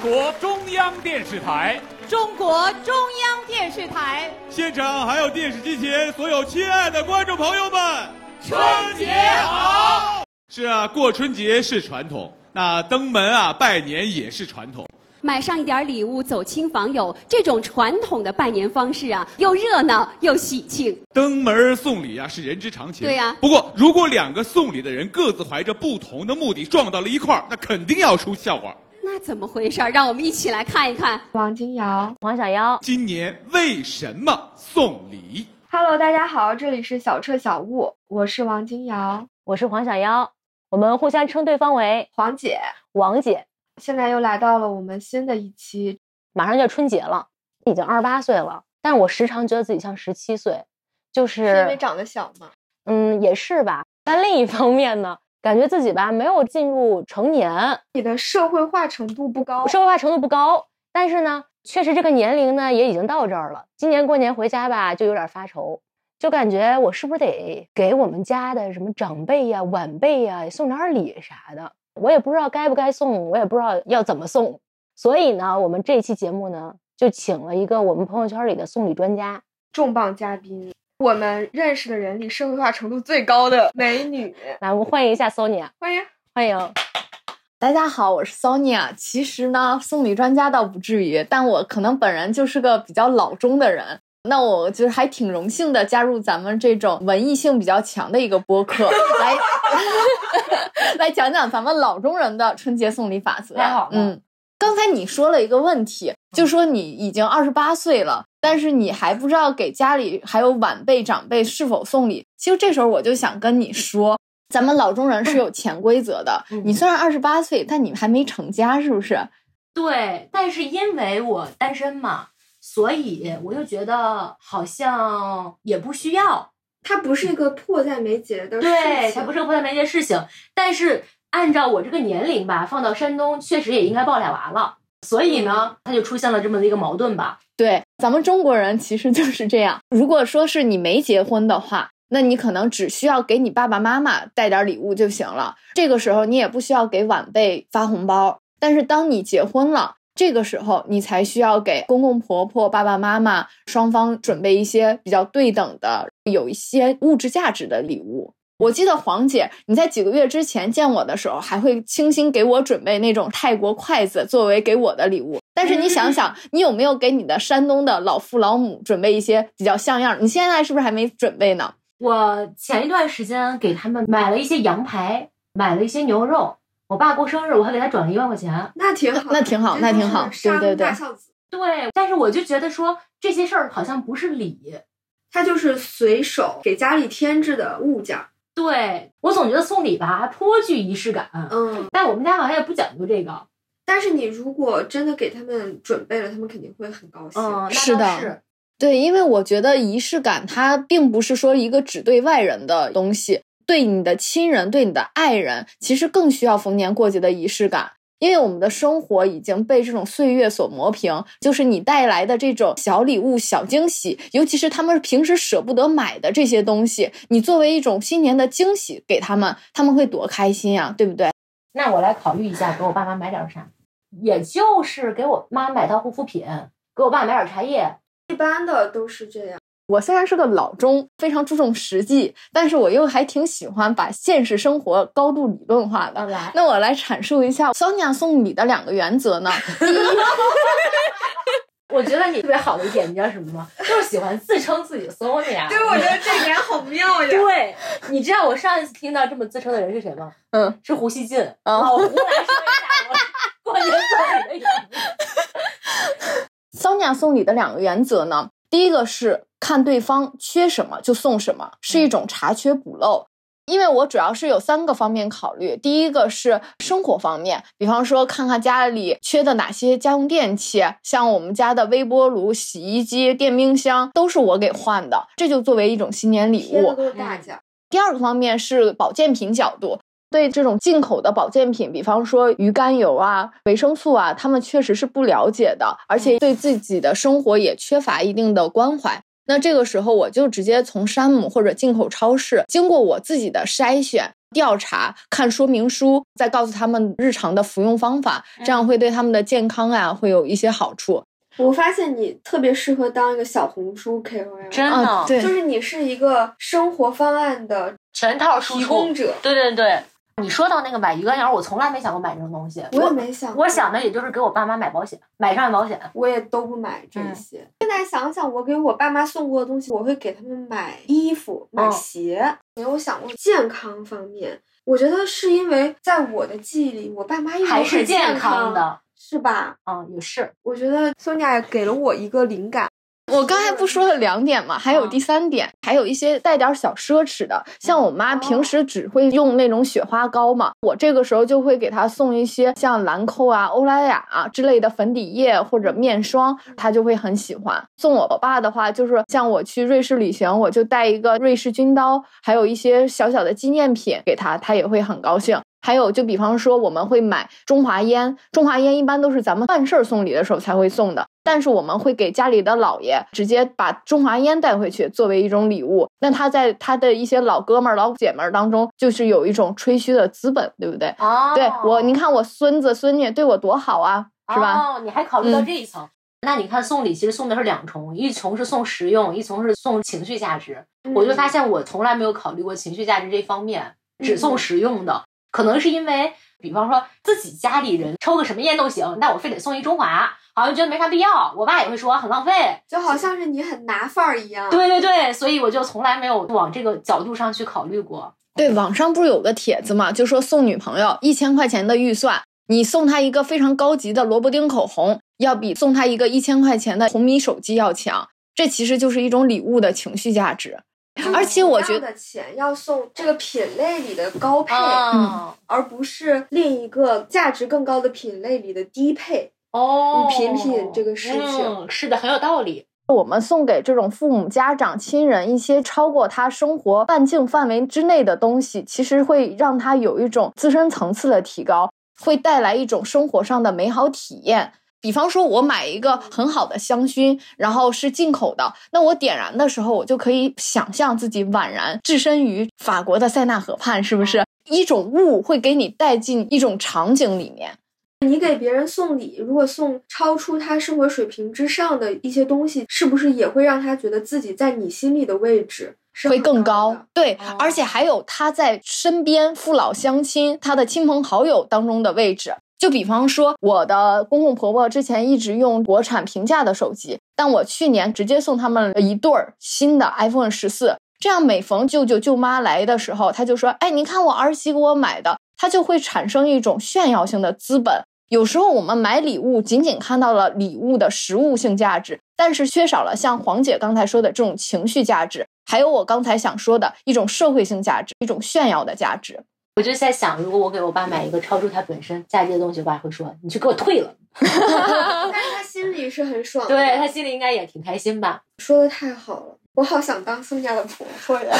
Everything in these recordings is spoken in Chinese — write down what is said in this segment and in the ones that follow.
中国中央电视台。中国中央电视台。现场还有电视机前所有亲爱的观众朋友们，春节好！是啊，过春节是传统，那登门啊拜年也是传统。买上一点礼物，走亲访友，这种传统的拜年方式啊，又热闹又喜庆。登门送礼啊是人之常情。对呀不过如果两个送礼的人各自怀着不同的目的撞到了一块儿，那肯定要出笑话。那怎么回事？让我们一起来看一看。王金瑶王小妖，今年为什么送礼？，Hello，大家好，这里是小彻小悟，我是王金瑶，我是黄小妖，我们互相称对方为黄姐。王姐。现在又来到了我们新的一期，马上就要春节了，已经二十八岁了，但是我时常觉得自己像十七岁，就是因为长得小嘛。嗯，也是吧。但另一方面呢，感觉自己吧没有进入成年，你的社会化程度不高，社会化程度不高，但是呢，确实这个年龄呢也已经到这儿了。今年过年回家吧，就有点发愁，就感觉我是不是得给我们家的什么长辈呀、晚辈呀送点礼啥的。我也不知道该不该送，我也不知道要怎么送。所以呢，我们这期节目呢，就请了一个我们朋友圈里的送礼专家，重磅嘉宾，我们认识的人里社会化程度最高的美女，来，我们欢迎一下 Sonia，欢迎。欢迎。大家好，我是 Sonia。其实呢，送礼专家倒不至于，但我可能本人就是个比较老中的人。那我就是还挺荣幸的加入咱们这种文艺性比较强的一个播客，来 来讲讲咱们老中人的春节送礼法则。太好了嗯，刚才你说了一个问题，就说你已经二十八岁了，但是你还不知道给家里还有晚辈长辈是否送礼。其实这时候我就想跟你说。咱们老中人是有潜规则的。嗯你虽然二十八岁，但你还没成家，是不是？对，但是因为我单身嘛，所以我就觉得好像也不需要。它不是一个迫在眉睫的事对，情，它不是个迫在眉睫的事情。但是按照我这个年龄吧，放到山东确实也应该抱俩娃了。所以呢，它就出现了这么的一个矛盾吧。对，咱们中国人其实就是这样。如果说是你没结婚的话，那你可能只需要给你爸爸妈妈带点礼物就行了。这个时候你也不需要给晚辈发红包。但是当你结婚了，这个时候你才需要给公公婆婆、爸爸妈妈双方准备一些比较对等的、有一些物质价值的礼物。我记得黄姐，你在几个月之前见我的时候，还会精心给我准备那种泰国筷子作为给我的礼物。但是你想 想，你有没有给你的山东的老父老母准备一些比较像样？你现在是不是还没准备呢？我前一段时间给他们买了一些羊排，买了一些牛肉。我爸过生日，我还给他转了一万块钱。那挺好，那挺好那挺好对对对对，但是我就觉得说这些事儿好像不是礼。他就是随手给家里添置的物件儿。对我总觉得送礼吧颇具仪式感，嗯，但我们家好像也不讲究这个。但是你如果真的给他们准备了，他们肯定会很高兴。嗯，那是的是。对，因为我觉得仪式感它并不是说一个只对外人的东西，对你的亲人、对你的爱人，其实更需要逢年过节的仪式感。因为我们的生活已经被这种岁月所磨平，就是你带来的这种小礼物、小惊喜，尤其是他们平时舍不得买的这些东西，你作为一种新年的惊喜给他们，他们会多开心呀、对不对？那我来考虑一下，给我爸妈买点啥？也就是给我妈买套护肤品，给我爸买点茶叶。一般的都是这样。我虽然是个老中，非常注重实际，但是我又还挺喜欢把现实生活高度理论化的。来，那我来阐述一下 Sonia 送礼的两个原则呢。第一，我觉得你特别好的一点，你知道什么吗？就是喜欢自称自己 Sonia。对，我觉得这点好妙呀。对，你知道我上一次听到这么自称的人是谁吗？嗯，是胡锡进。哦老胡来说一下我过年送礼的原因。Sonia 送礼的两个原则呢，第一个是看对方缺什么就送什么，是一种查缺补漏。因为我主要是有三个方面考虑，第一个是生活方面，比方说看看家里缺的哪些家用电器，像我们家的微波炉、洗衣机、电冰箱都是我给换的，这就作为一种新年礼物。都是大件儿。第二个方面是保健品角度，对这种进口的保健品，比方说鱼肝油啊、维生素啊，他们确实是不了解的，而且对自己的生活也缺乏一定的关怀。那这个时候，我就直接从山姆或者进口超市，经过我自己的筛选、调查、看说明书，再告诉他们日常的服用方法，这样会对他们的健康啊会有一些好处。我发现你特别适合当一个小红书 KOL，真的，啊对就是你是一个生活方案的全套输出提供。者。对对对，你说到那个买鱼肝油，我从来没想过买这种东西。我也没想过，我想的也就是给我爸妈买保险，买商业保险。我也都不买这嗯些。现在想想，我给我爸妈送过的东西，我会给他们买衣服、买嗯鞋。没有想过健康方面，我觉得是因为在我的记忆里，我爸妈一直还是很健健康的，是吧？嗯，也是。我觉得 Sonia 也给了我一个灵感。我刚才不说了两点嘛，还有第三点，还有一些带点小奢侈的，像我妈平时只会用那种雪花膏嘛，我这个时候就会给她送一些像兰蔻啊、欧莱雅啊之类的粉底液或者面霜，她就会很喜欢。送我爸的话，就是像我去瑞士旅行，我就带一个瑞士军刀，还有一些小小的纪念品给他，他也会很高兴。还有，就比方说，我们会买中华烟，中华烟一般都是咱们办事儿送礼的时候才会送的，但是我们会给家里的姥爷直接把中华烟带回去，作为一种礼物。那他在他的一些老哥们儿、老姐们儿当中，就是有一种吹嘘的资本，对不对？哦对我，你看我孙子孙女对我多好啊，是吧？哦，你还考虑到嗯这一层。那你看送礼其实送的是两重，一重是送实用，一重是送情绪价值。我就发现我从来没有考虑过情绪价值这方面，只送实用的。可能是因为，比方说自己家里人抽个什么烟都行，但我非得送一中华，好像觉得没啥必要。我爸也会说很浪费。就好像是你很拿范儿一样。对对对，所以我就从来没有往这个角度上去考虑过。对，网上不是有个帖子嘛，就说送女朋友一千块钱的预算，你送她一个非常高级的萝卜丁口红，要比送她一个一千块钱的红米手机要强。这其实就是一种礼物的情绪价值。而且我觉得钱要送这个品类里的高配，嗯，而不是另一个价值更高的品类里的低配。哦，你品品这个事情嗯，是的，很有道理。我们送给这种父母、家长、亲人一些超过他生活半径范围之内的东西，其实会让他有一种自身层次的提高，会带来一种生活上的美好体验。比方说，我买一个很好的香薰，然后是进口的，那我点燃的时候，我就可以想象自己宛然置身于法国的塞纳河畔，是不是？一种物会给你带进一种场景里面。你给别人送礼，如果送超出他生活水平之上的一些东西，是不是也会让他觉得自己在你心里的位置是会更高？对，哦而且还有他在身边父老乡亲、他的亲朋好友当中的位置。就比方说，我的公公婆婆之前一直用国产平价的手机，但我去年直接送他们了一对儿新的 iPhone 十四。这样每逢舅舅舅妈来的时候，他就说：“哎，你看我儿媳给我买的。”他就会产生一种炫耀性的资本。有时候我们买礼物，仅仅看到了礼物的实物性价值，但是缺少了像黄姐刚才说的这种情绪价值，还有我刚才想说的一种社会性价值，一种炫耀的价值。我就在想，如果我给我爸买一个超出他本身价值的东西，我爸会说：“你去给我退了。但是他心里是很爽”的。对他心里应该也挺开心吧？说的太好了，我好想当宋家的婆婆呀。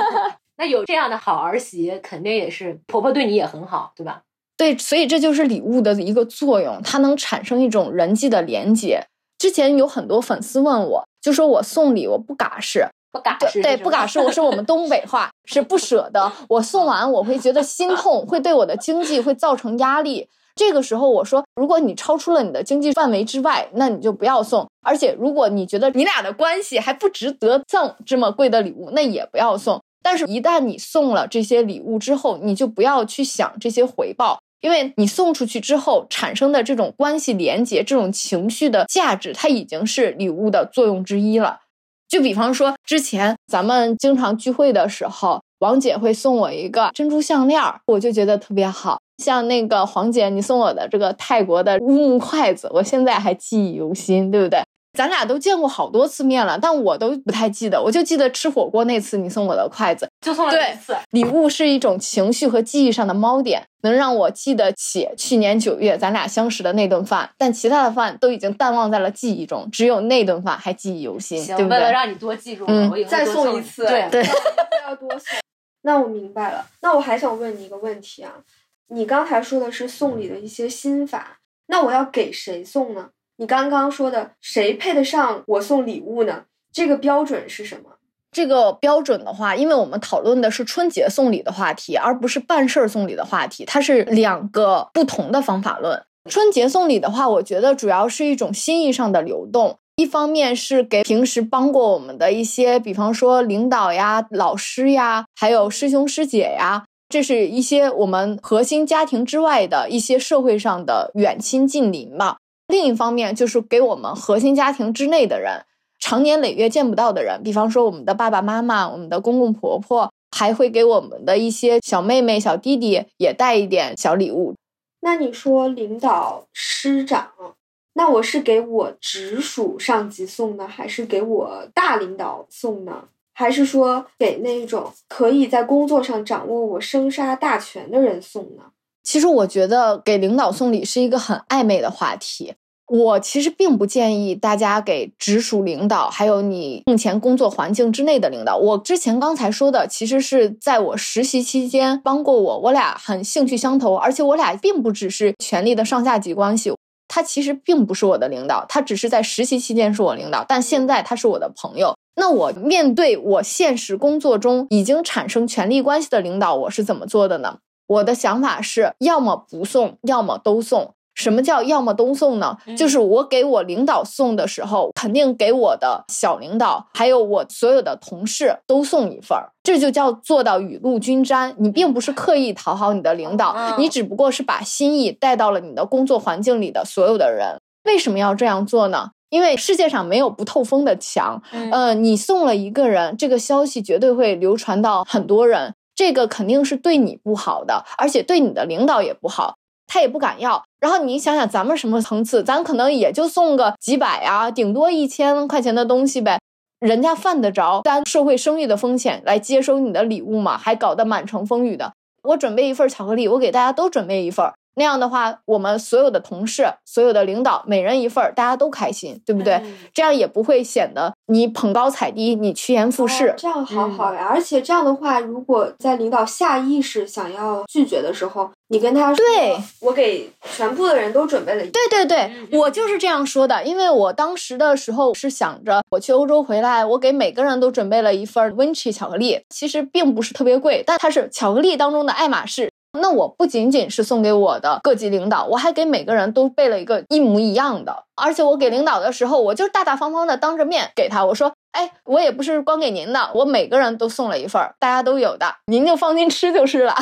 那有这样的好儿媳，肯定也是婆婆对你也很好，对吧？对，所以这就是礼物的一个作用，它能产生一种人际的连接。之前有很多粉丝问我，就说我送礼我不嘎式，不嘎对不嘎是，我是我们东北话，是不舍得。我送完我会觉得心痛，会对我的经济会造成压力。这个时候我说，如果你超出了你的经济范围之外，那你就不要送。而且如果你觉得你俩的关系还不值得赠这么贵的礼物，那也不要送。但是，一旦你送了这些礼物之后，你就不要去想这些回报，因为你送出去之后产生的这种关系连接、这种情绪的价值，它已经是礼物的作用之一了。就比方说，之前咱们经常聚会的时候，王姐会送我一个珍珠项链，我就觉得特别好。像那个黄姐，你送我的这个泰国的乌木筷子，我现在还记忆犹新，对不对？咱俩都见过好多次面了，但我都不太记得，我就记得吃火锅那次你送我的筷子。就送了对一次。礼物是一种情绪和记忆上的锚点，能让我记得起去年九月咱俩相识的那顿饭，但其他的饭都已经淡忘在了记忆中，只有那顿饭还记忆犹新，行，对不对？为了让你多记住我，嗯我以后再送送一次，对对要多送。那我明白了。那我还想问你一个问题啊，你刚才说的是送礼的一些心法，那我要给谁送呢？你刚刚说的谁配得上我送礼物呢？这个标准是什么？这个标准的话，因为我们讨论的是春节送礼的话题，而不是办事儿送礼的话题，它是两个不同的方法论。春节送礼的话，我觉得主要是一种心意上的流动。一方面是给平时帮过我们的一些，比方说领导呀、老师呀，还有师兄师姐呀，这是一些我们核心家庭之外的一些社会上的远亲近邻嘛。另一方面就是给我们核心家庭之内的人。长年累月见不到的人，比方说我们的爸爸妈妈、我们的公公婆婆，还会给我们的一些小妹妹、小弟弟也带一点小礼物。那你说领导、师长，那我是给我直属上级送呢，还是给我大领导送呢？还是说给那种可以在工作上掌握我生杀大权的人送呢？其实我觉得给领导送礼是一个很暧昧的话题。我其实并不建议大家给直属领导，还有你目前工作环境之内的领导。我之前刚才说的，其实是在我实习期间帮过我，我俩很兴趣相投，而且我俩并不只是权力的上下级关系。他其实并不是我的领导，他只是在实习期间是我领导，但现在他是我的朋友。那我面对我现实工作中已经产生权力关系的领导，我是怎么做的呢？我的想法是，要么不送，要么都送。什么叫要么都送呢？就是我给我领导送的时候，肯定给我的小领导，还有我所有的同事都送一份儿，这就叫做到雨露均沾。你并不是刻意讨好你的领导，你只不过是把心意带到了你的工作环境里的所有的人。为什么要这样做呢？因为世界上没有不透风的墙。呃，你送了一个人，这个消息绝对会流传到很多人，这个肯定是对你不好的，而且对你的领导也不好。他也不敢要，然后你想想咱们什么层次，咱可能也就送个几百啊，顶多一千块钱的东西呗，人家犯得着担社会声誉的风险来接收你的礼物吗？还搞得满城风雨的。我准备一份巧克力，我给大家都准备一份。那样的话，我们所有的同事、所有的领导，每人一份儿，大家都开心，对不对？这样也不会显得你捧高踩低，你趋炎附势。这样好好呀！而且这样的话，如果在领导下意识想要拒绝的时候，你跟他说：“对，我给全部的人都准备了。”对对对，我就是这样说的。因为我当时的时候是想着，我去欧洲回来，我给每个人都准备了一份 Vinci 巧克力，其实并不是特别贵，但它是巧克力当中的爱马仕。那我不仅仅是送给我的各级领导，我还给每个人都备了一个一模一样的。而且我给领导的时候，我就大大方方的当着面给他，我说：“哎，我也不是光给您的，我每个人都送了一份，大家都有的，您就放心吃就是了。”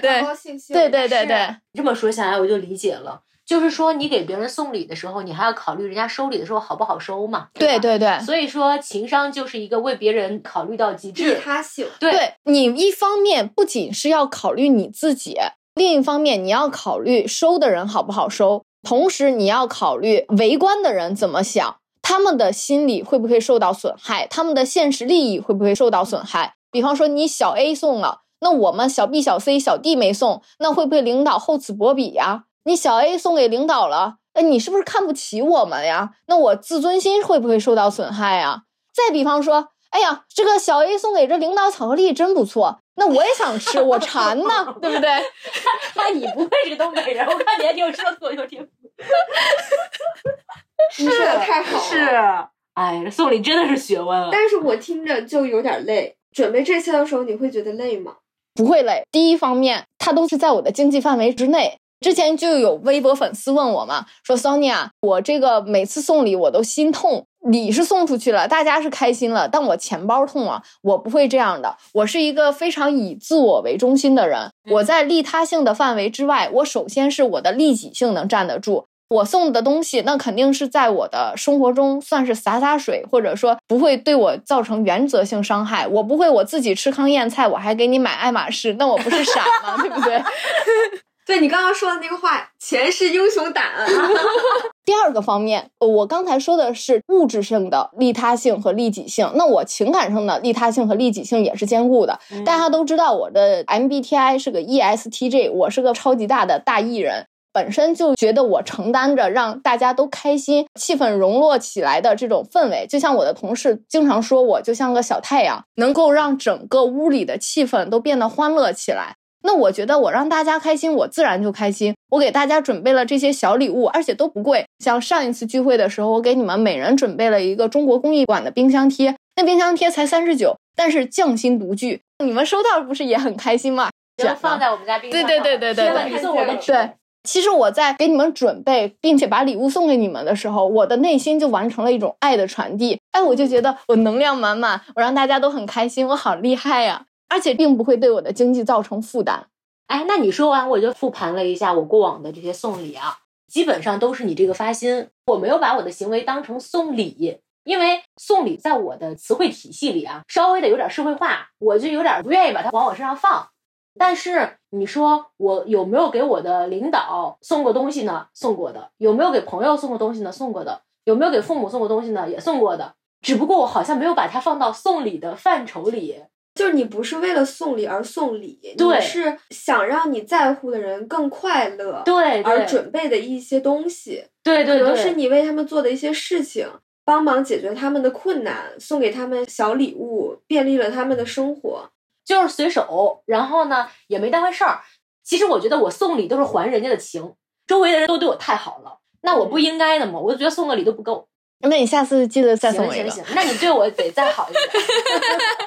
对，高高兴兴。对对对对，这么说下来我就理解了。就是说，你给别人送礼的时候，你还要考虑人家收礼的时候好不好收嘛？对对对。所以说，情商就是一个为别人考虑到极致。利他性。对你一方面不仅是要考虑你自己，另一方面你要考虑收的人好不好收，同时你要考虑围观的人怎么想，他们的心理会不会受到损害，他们的现实利益会不会受到损害？比方说，你小 A 送了，那我们小 B、小 C、小 D 没送，那会不会领导厚此薄彼呀？你小 A 送给领导了，哎，你是不是看不起我们呀？那我自尊心会不会受到损害呀？再比方说，哎呀，这个小 A 送给这领导巧克力真不错，那我也想吃，我馋呢，对不对？那你不愧是东北人，我看你还挺有说脱口天赋。你说的太好了。是，哎，送礼真的是学问。但是我听着就有点累。准备这些的时候，你会觉得累吗？不会累。第一方面，它都是在我的经济范围之内。之前就有微博粉丝问我嘛，说 Sonia，我这个每次送礼我都心痛，礼是送出去了，大家是开心了，但我钱包痛啊。我不会这样的，我是一个非常以自我为中心的人。我在利他性的范围之外，我首先是我的利己性能站得住。我送的东西，那肯定是在我的生活中算是洒洒水，或者说不会对我造成原则性伤害。我不会我自己吃糠咽菜，我还给你买爱马仕，那我不是傻吗？对不对？对你刚刚说的那个话，钱是英雄胆。第二个方面，我刚才说的是物质性的利他性和利己性，那我情感上的利他性和利己性也是兼顾的。大家都知道我的 MBTI 是个 ESTJ，我是个超级大的大艺人。本身就觉得我承担着让大家都开心、气氛融络起来的这种氛围。就像我的同事经常说，我就像个小太阳，能够让整个屋里的气氛都变得欢乐起来。那我觉得我让大家开心，我自然就开心。我给大家准备了这些小礼物，而且都不贵。像上一次聚会的时候，我给你们每人准备了一个中国工艺馆的冰箱贴，那冰箱贴才三十九，但是匠心独具。你们收到不是也很开心吗？就放在我们家冰箱。对对对对对对，我的。对，其实我在给你们准备并且把礼物送给你们的时候，我的内心就完成了一种爱的传递。哎，我就觉得我能量满满，我让大家都很开心，我好厉害呀！而且并不会对我的经济造成负担。哎，那你说完，我就复盘了一下我过往的这些送礼啊，基本上都是你这个发心，我没有把我的行为当成送礼，因为送礼在我的词汇体系里啊，稍微的有点社会化，我就有点不愿意把它往我身上放。但是你说我有没有给我的领导送过东西呢？送过的。有没有给朋友送过东西呢？送过的。有没有给父母送过东西呢？也送过的。只不过我好像没有把它放到送礼的范畴里。就是你不是为了送礼而送礼，你是想让你在乎的人更快乐，对，而准备的一些东西，对对，可能是你为他们做的一些事情，帮忙解决他们的困难，送给他们小礼物，便利了他们的生活，就是随手，然后呢也没当回事儿。其实我觉得我送礼都是还人家的情，周围的人都对我太好了，那我不应该的吗？我就觉得送个礼都不够。那你下次记得再送我一个。行行行，那你对我得再好一点。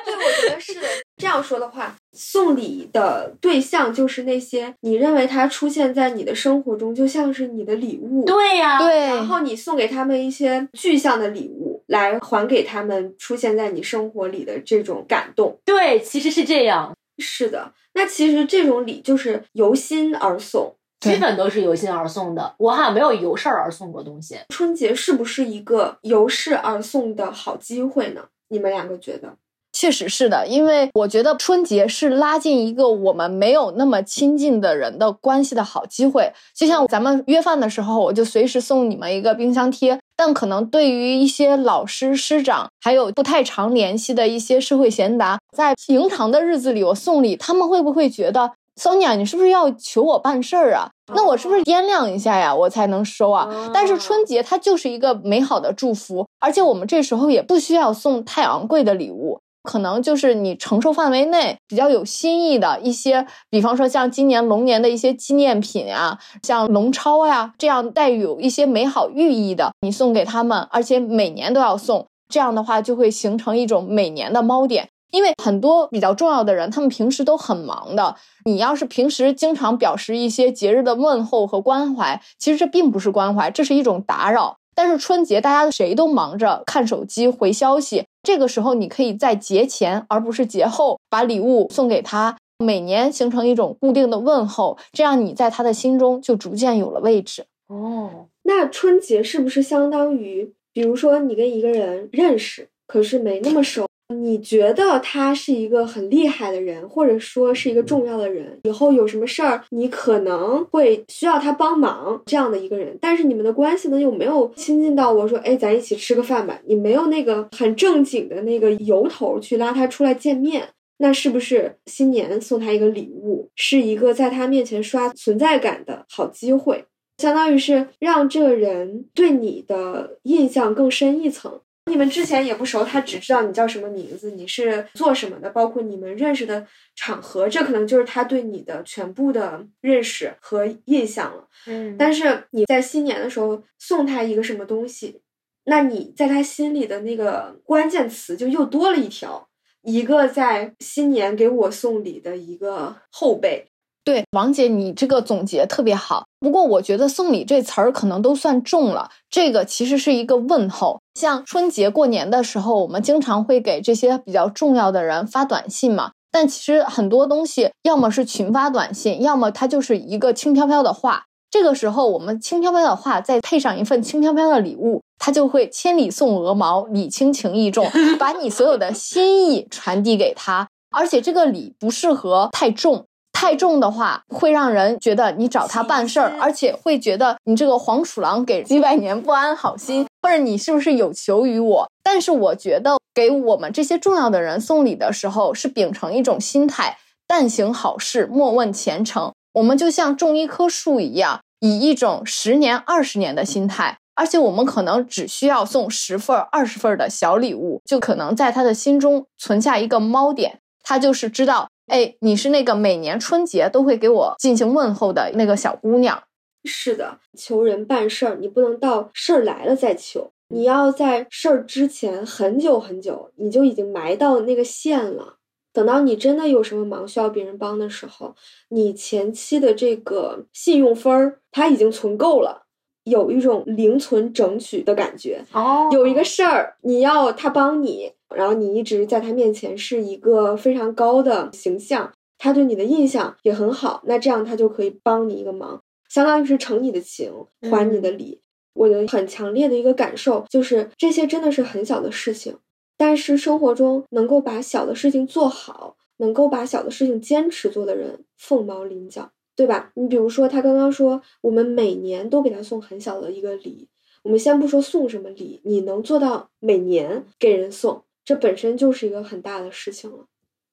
对，我觉得是这样说的话，送礼的对象就是那些你认为他出现在你的生活中就像是你的礼物。对呀，对。然后你送给他们一些具象的礼物，来还给他们出现在你生活里的这种感动。对，其实是这样。是的，那其实这种礼就是由心而送。基本都是由心而送的，我好像没有由事儿而送过东西。春节是不是一个由事而送的好机会呢？你们两个觉得？确实是的，因为我觉得春节是拉近一个我们没有那么亲近的人的关系的好机会。就像咱们约饭的时候，我就随时送你们一个冰箱贴。但可能对于一些老师、师长，还有不太常联系的一些社会贤达，在平常的日子里我送礼，他们会不会觉得？Sonia，你是不是要求我办事儿啊？那我是不是掂量一下呀，我才能收啊？但是春节它就是一个美好的祝福，而且我们这时候也不需要送太昂贵的礼物，可能就是你承受范围内比较有新意的一些，比方说像今年龙年的一些纪念品啊，像龙钞呀这样带有一些美好寓意的，你送给他们，而且每年都要送，这样的话就会形成一种每年的猫点。因为很多比较重要的人，他们平时都很忙的。你要是平时经常表示一些节日的问候和关怀，其实这并不是关怀，这是一种打扰。但是春节大家谁都忙着看手机回消息，这个时候你可以在节前而不是节后把礼物送给他，每年形成一种固定的问候，这样你在他的心中就逐渐有了位置。哦，那春节是不是相当于，比如说你跟一个人认识，可是没那么熟？你觉得他是一个很厉害的人，或者说是一个重要的人，以后有什么事儿，你可能会需要他帮忙这样的一个人。但是你们的关系呢，又没有亲近到我说，哎，咱一起吃个饭吧。你没有那个很正经的那个由头去拉他出来见面，那是不是新年送他一个礼物，是一个在他面前刷存在感的好机会？相当于是让这个人对你的印象更深一层。你们之前也不熟，他只知道你叫什么名字，你是做什么的，包括你们认识的场合，这可能就是他对你的全部的认识和印象了。嗯，但是你在新年的时候送他一个什么东西，那你在他心里的那个关键词就又多了一条，一个在新年给我送礼的一个后辈。对，王姐，你这个总结特别好。不过我觉得“送礼”这词儿可能都算重了。这个其实是一个问候。像春节过年的时候，我们经常会给这些比较重要的人发短信嘛。但其实很多东西，要么是群发短信，要么它就是一个轻飘飘的话。这个时候，我们轻飘飘的话再配上一份轻飘飘的礼物，它就会千里送鹅毛，礼轻情意重，把你所有的心意传递给他。而且这个礼不适合太重。太重的话，会让人觉得你找他办事儿，而且会觉得你这个黄鼠狼给几百年不安好心，或者你是不是有求于我？但是我觉得，给我们这些重要的人送礼的时候，是秉承一种心态：但行好事，莫问前程。我们就像种一棵树一样，以一种十年、二十年的心态，而且我们可能只需要送十份、二十份的小礼物，就可能在他的心中存下一个猫点，他就是知道，哎，你是那个每年春节都会给我进行问候的那个小姑娘。是的，求人办事儿，你不能到事儿来了再求，你要在事儿之前很久很久，你就已经埋到那个线了。等到你真的有什么忙需要别人帮的时候，你前期的这个信用分儿它已经存够了，有一种零存整取的感觉。哦有一个事儿你要他帮你，然后你一直在他面前是一个非常高的形象，他对你的印象也很好，那这样他就可以帮你一个忙，相当于是承你的情，还你的礼。我的很强烈的一个感受就是，这些真的是很小的事情，但是生活中能够把小的事情做好，能够把小的事情坚持做的人，凤毛麟角，对吧？你比如说，他刚刚说我们每年都给他送很小的一个礼，我们先不说送什么礼，你能做到每年给人送，这本身就是一个很大的事情了。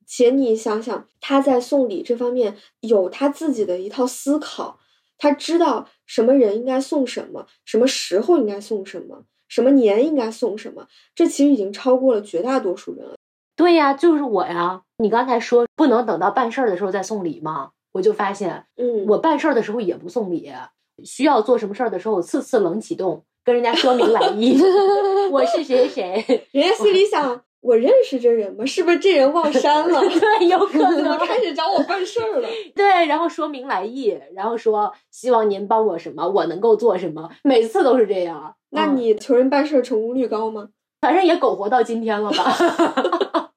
且你想想，他在送礼这方面有他自己的一套思考，他知道什么人应该送什么，什么时候应该送什么，什么年应该送什么，这其实已经超过了绝大多数人了。对呀，就是我呀。你刚才说不能等到办事儿的时候再送礼吗？我就发现嗯，我办事儿的时候也不送礼，需要做什么事儿的时候，我次次冷启动，跟人家说明来意，我是谁谁谁，人家心里想，我认识这人吗？是不是这人忘删了？对，有可能。开始找我办事儿了？对，然后说明来意，然后说希望您帮我什么，我能够做什么，每次都是这样。嗯那你求人办事儿成功率高吗？反正也苟活到今天了吧？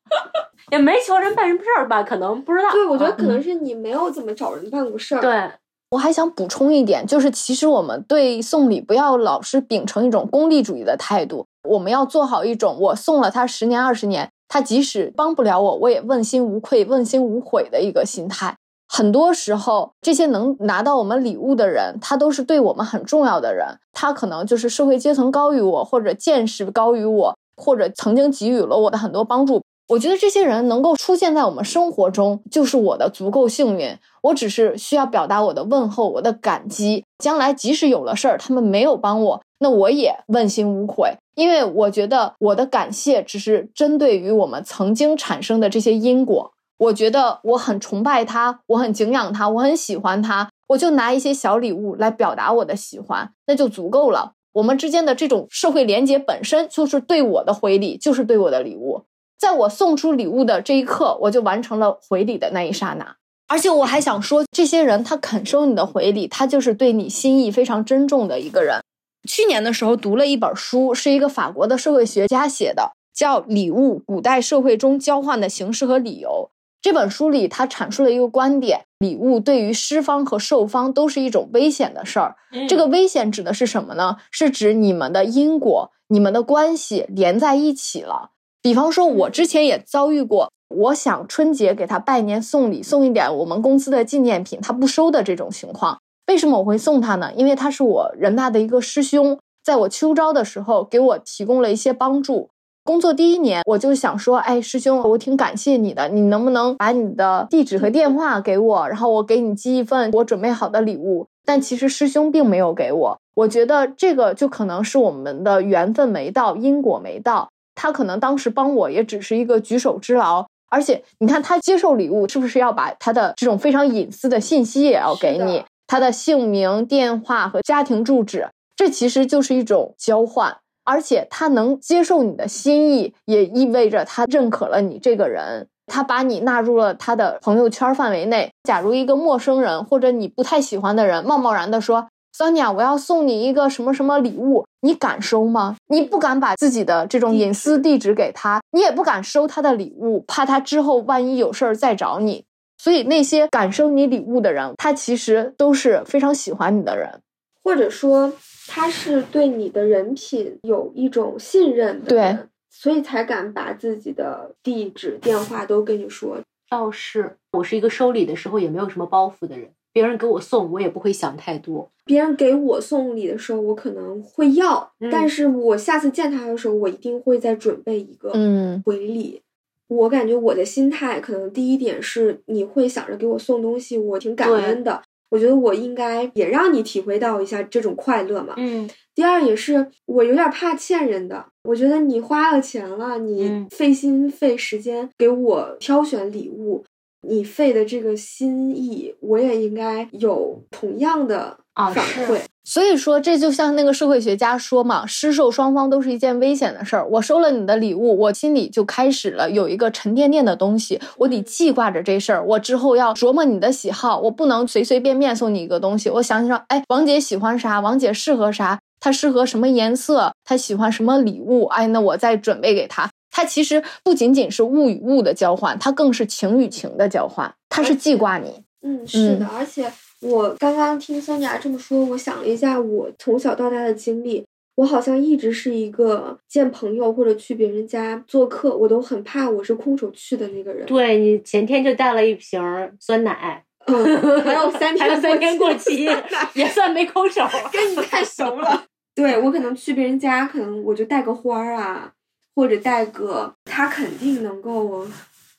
也没求人办什么事儿吧？可能不知道。对，我觉得啊可能是你没有怎么找人办过事儿。，对，我还想补充一点，就是其实我们对送礼不要老是秉承一种功利主义的态度，我们要做好一种我送了他十年二十年，他即使帮不了我，我也问心无愧、问心无悔的一个心态。很多时候，这些能拿到我们礼物的人，他都是对我们很重要的人。他可能就是社会阶层高于我，或者见识高于我，或者曾经给予了我的很多帮助。我觉得这些人能够出现在我们生活中，就是我的足够幸运。我只是需要表达我的问候，我的感激。将来即使有了事儿，他们没有帮我，那我也问心无愧，因为我觉得我的感谢只是针对于我们曾经产生的这些因果。我觉得我很崇拜他，我很敬仰他，我很喜欢他，我就拿一些小礼物来表达我的喜欢，那就足够了。我们之间的这种社会连接本身就是对我的回礼，就是对我的礼物。在我送出礼物的这一刻，我就完成了回礼的那一刹那。而且我还想说，这些人他肯收你的回礼，他就是对你心意非常珍重的一个人。去年的时候读了一本书，是一个法国的社会学家写的，叫《礼物：古代社会中交换的形式和理由》。这本书里，他阐述了一个观点：礼物对于施方和受方都是一种危险的事儿。这个危险指的是什么呢？是指你们的因果、你们的关系连在一起了。比方说，我之前也遭遇过，我想春节给他拜年送礼，送一点我们公司的纪念品，他不收的这种情况。为什么我会送他呢？因为他是我人大的一个师兄，在我秋招的时候给我提供了一些帮助。工作第一年，我就想说，哎，师兄，我挺感谢你的，你能不能把你的地址和电话给我，然后我给你寄一份我准备好的礼物？但其实师兄并没有给我，我觉得这个就可能是我们的缘分没到，因果没到。他可能当时帮我也只是一个举手之劳，而且你看他接受礼物是不是要把他的这种非常隐私的信息也要给你，他的姓名、电话和家庭住址，这其实就是一种交换。而且他能接受你的心意，也意味着他认可了你这个人，他把你纳入了他的朋友圈范围内。假如一个陌生人或者你不太喜欢的人，贸贸然的说：“Sonia，我要送你一个什么什么礼物，你敢收吗？”你不敢把自己的这种隐私地址给他，你也不敢收他的礼物，怕他之后万一有事儿再找你。所以那些敢收你礼物的人，他其实都是非常喜欢你的人。或者说他是对你的人品有一种信任的对，所以才敢把自己的地址、电话都跟你说。倒是我是一个收礼的时候也没有什么包袱的人，别人给我送我也不会想太多。别人给我送礼的时候，我可能会要，嗯但是我下次见他的时候，我一定会再准备一个嗯回礼。我感觉我的心态可能第一点是，你会想着给我送东西，我挺感恩的，我觉得我应该也让你体会到一下这种快乐嘛。嗯第二也是我有点怕欠人的，我觉得你花了钱了，你嗯费心费时间给我挑选礼物，你费的这个心意，我也应该有同样的反啊反馈。所以说，这就像那个社会学家说嘛，施受双方都是一件危险的事儿。我收了你的礼物，我心里就开始了有一个沉甸甸的东西，我得记挂着这事儿。我之后要琢磨你的喜好，我不能随随便便送你一个东西。我想想，哎，王姐喜欢啥？王姐适合啥？她适合什么颜色？她喜欢什么礼物？哎，那我再准备给她。它其实不仅仅是物与物的交换，它更是情与情的交换。它是记挂你。嗯，是的，而且我刚刚听孙雅这么说，我想了一下我从小到大的经历，我好像一直是一个见朋友或者去别人家做客，我都很怕我是空手去的那个人。对你前天就带了一瓶儿酸奶，嗯，还有三 天还有三天过期，也算没空手。跟你太熟了。对我可能去别人家，可能我就带个花儿啊，或者带个他肯定能够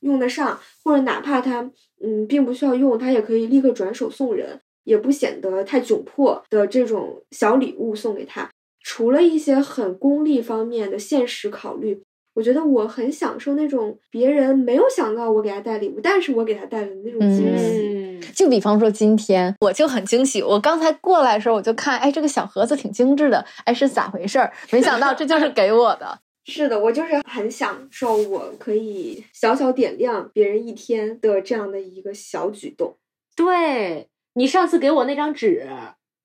用得上，或者哪怕他嗯并不需要用，他也可以立刻转手送人，也不显得太窘迫的这种小礼物送给他。除了一些很功利方面的现实考虑，我觉得我很享受那种别人没有想到我给他带礼物，但是我给他带了的那种惊喜。嗯，就比方说今天我就很惊喜，我刚才过来的时候我就看，哎，这个小盒子挺精致的，哎，是咋回事儿？没想到这就是给我的。是的，我就是很享受我可以小小点亮别人一天的这样的一个小举动。对你上次给我那张纸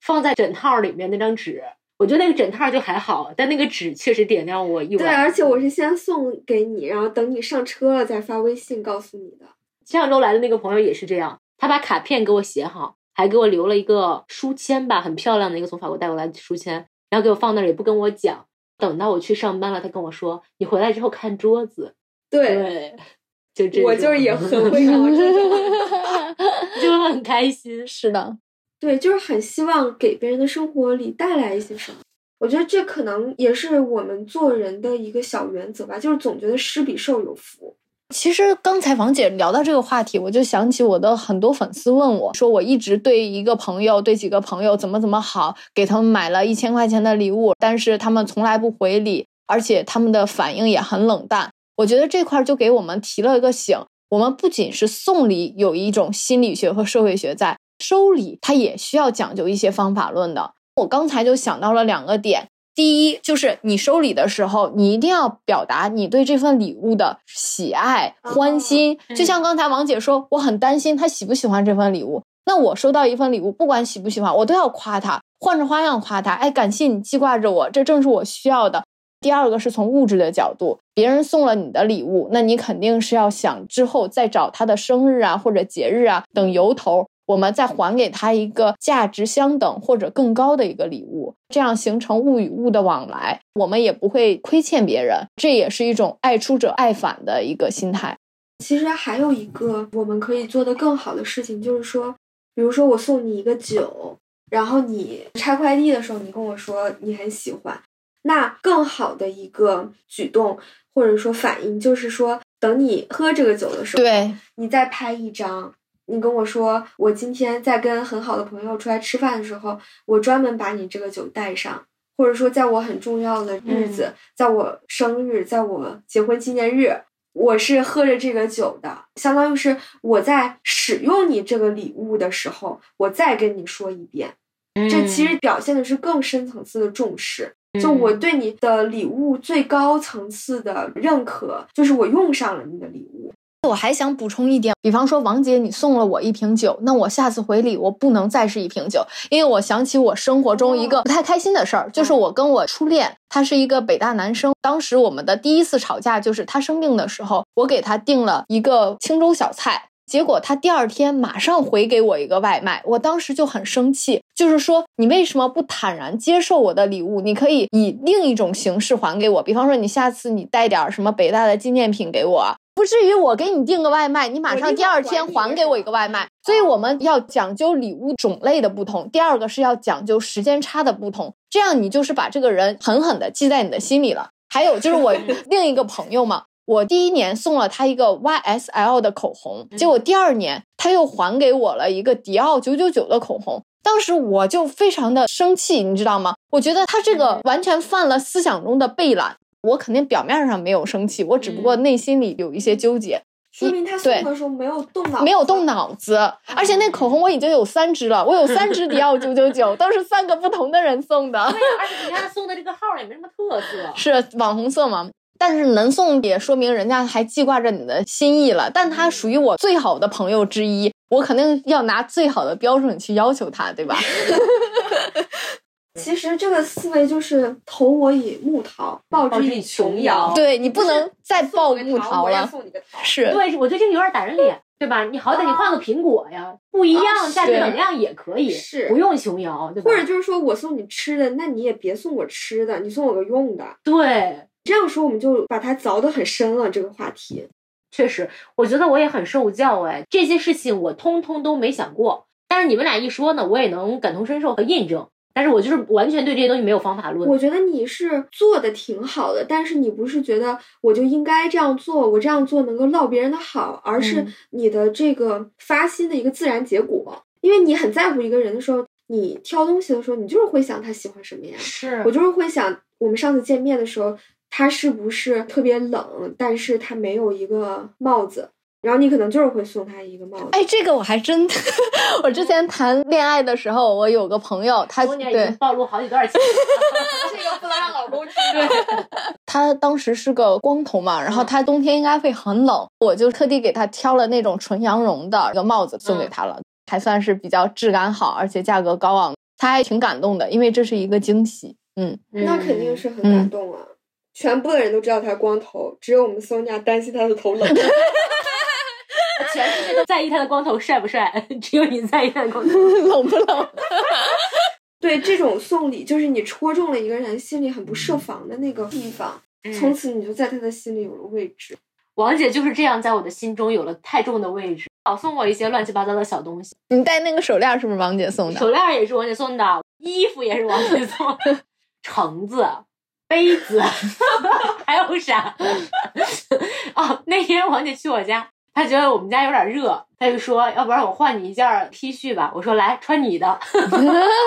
放在枕套里面那张纸，我觉得那个枕套就还好，但那个纸确实点亮我一晚。对，而且我是先送给你，然后等你上车了再发微信告诉你的。上周来的那个朋友也是这样，他把卡片给我写好，还给我留了一个书签吧，很漂亮的一个从法国带过来的书签，然后给我放那儿也不跟我讲。等到我去上班了，他跟我说：“你回来之后看桌子。”对，对，就这种，我就是也很会搞这种。就很开心。是的，对，就是很希望给别人的生活里带来一些什么。我觉得这可能也是我们做人的一个小原则吧，就是总觉得施比受有福。其实刚才王姐聊到这个话题，我就想起我的很多粉丝问我说，我一直对一个朋友、对几个朋友怎么怎么好，给他们买了一千块钱的礼物，但是他们从来不回礼，而且他们的反应也很冷淡。我觉得这块就给我们提了一个醒，我们不仅是送礼有一种心理学和社会学在，收礼它也需要讲究一些方法论的。我刚才就想到了两个点。第一，就是你收礼的时候，你一定要表达你对这份礼物的喜爱、欢心。哦就像刚才王姐说，我很担心他喜不喜欢这份礼物。那我收到一份礼物，不管喜不喜欢，我都要夸他，换着花样夸他。哎，感谢你记挂着我，这正是我需要的。第二个是从物质的角度，别人送了你的礼物，那你肯定是要想之后再找他的生日啊或者节日啊等由头，我们再还给他一个价值相等或者更高的一个礼物，这样形成物与物的往来，我们也不会亏欠别人，这也是一种爱出者爱返的一个心态。其实还有一个我们可以做得更好的事情，就是说，比如说我送你一个酒，然后你拆快递的时候，你跟我说你很喜欢，那更好的一个举动或者说反应，就是说，等你喝这个酒的时候，对，你再拍一张。你跟我说，我今天在跟很好的朋友出来吃饭的时候，我专门把你这个酒带上，或者说在我很重要的日子，在我生日，在我结婚纪念日，我是喝着这个酒的，相当于是我在使用你这个礼物的时候，我再跟你说一遍，这其实表现的是更深层次的重视。就我对你的礼物最高层次的认可，就是我用上了你的礼物。我还想补充一点，比方说王姐，你送了我一瓶酒，那我下次回礼我不能再是一瓶酒，因为我想起我生活中一个不太开心的事儿，就是我跟我初恋，他是一个北大男生，当时我们的第一次吵架就是他生病的时候，我给他订了一个青州小菜。结果他第二天马上回给我一个外卖，我当时就很生气，就是说你为什么不坦然接受我的礼物？你可以以另一种形式还给我，比方说你下次你带点什么北大的纪念品给我，不至于我给你订个外卖，你马上第二天还给我一个外卖。所以我们要讲究礼物种类的不同，第二个是要讲究时间差的不同，这样你就是把这个人狠狠的记在你的心里了。还有就是我 另一个朋友嘛。我第一年送了他一个 YSL 的口红，结果第二年他又还给我了一个迪奥九九九的口红。当时我就非常的生气，你知道吗？我觉得他这个完全犯了思想中的背懒。我肯定表面上没有生气，我只不过内心里有一些纠结。说明他送的时候没有动脑，没有动脑子。而且那口红我已经有三支了，我有三支迪奥九九九，都是三个不同的人送的。对，而且你看他送的这个号也没什么特色，是网红色嘛？但是能送也说明人家还记挂着你的心意了。但他属于我最好的朋友之一，我肯定要拿最好的标准去要求他，对吧？其实这个思维就是投我以木桃，报之以琼瑶。对你不能再报木桃了，是对，我觉得这个有点打人脸，对吧？你好歹你换个苹果呀，不一样，价值等量也可以，是不用琼瑶，对吧？或者就是说我送你吃的，那你也别送我吃的，你送我个用的。对，这样说我们就把它凿得很深了。这个话题确实，我觉得我也很受教哎，这些事情我通通都没想过，但是你们俩一说呢，我也能感同身受和印证。但是我就是完全对这些东西没有方法论。我觉得你是做的挺好的，但是你不是觉得我就应该这样做，我这样做能够落别人的好，而是你的这个发心的一个自然结果。因为你很在乎一个人的时候，你挑东西的时候，你就是会想他喜欢什么呀？是我就是会想，我们上次见面的时候，他是不是特别冷，但是他没有一个帽子。然后你可能就是会送他一个帽子。哎，这个我还真，我之前谈恋爱的时候，我有个朋友，他对暴露好几段情，这个不能让老公知道。他当时是个光头嘛，然后他冬天应该会很冷，我就特地给他挑了那种纯羊绒的一个帽子送给他了，还算是比较质感好，而且价格高昂，他还挺感动的，因为这是一个惊喜。嗯，那肯定是很感动啊！全部的人都知道他光头，只有我们松家担心他的头冷。全世界都在意他的光头帅不帅，只有你在意他的光头 冷不冷。对，这种送礼就是你戳中了一个人心里很不设防的那个地方，从此你就在他的心里有了位置。王姐就是这样在我的心中有了太重的位置，老送我一些乱七八糟的小东西。你戴那个手链是不是王姐送的？手链也是王姐送的，衣服也是王姐送的，橙子、杯子，还有啥？哦，那天王姐去我家。他觉得我们家有点热，他就说：“要不然我换你一件 T 恤吧。”我说：“来穿你的。”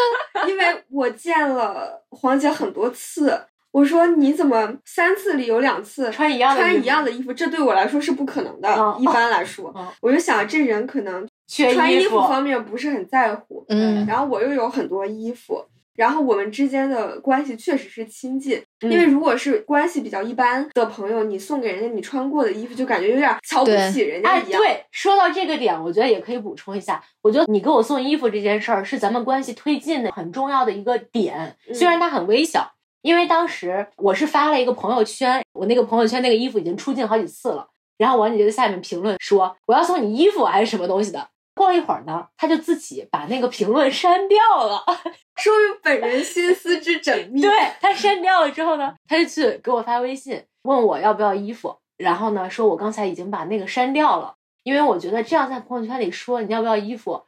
因为我见了黄姐很多次，我说：“你怎么三次里有两次穿一样穿一样的衣服？这对我来说是不可能的。一般来说，我就想这人可能穿衣服方面不是很在乎。嗯，然后我又有很多衣服。”然后我们之间的关系确实是亲近，因为如果是关系比较一般的朋友，你送给人家你穿过的衣服，就感觉有点瞧不起人家一样。对，说到这个点，我觉得也可以补充一下，我觉得你给我送衣服这件事儿是咱们关系推进的很重要的一个点，虽然它很微小，因为当时我是发了一个朋友圈，我那个朋友圈那个衣服已经出镜好几次了，然后王姐就在下面评论说我要送你衣服还是什么东西的。过了一会儿呢，他就自己把那个评论删掉了，说明本人心思之缜密。对他删掉了之后呢，他就去给我发微信，问我要不要衣服，然后呢，说我刚才已经把那个删掉了，因为我觉得这样在朋友圈里说你要不要衣服，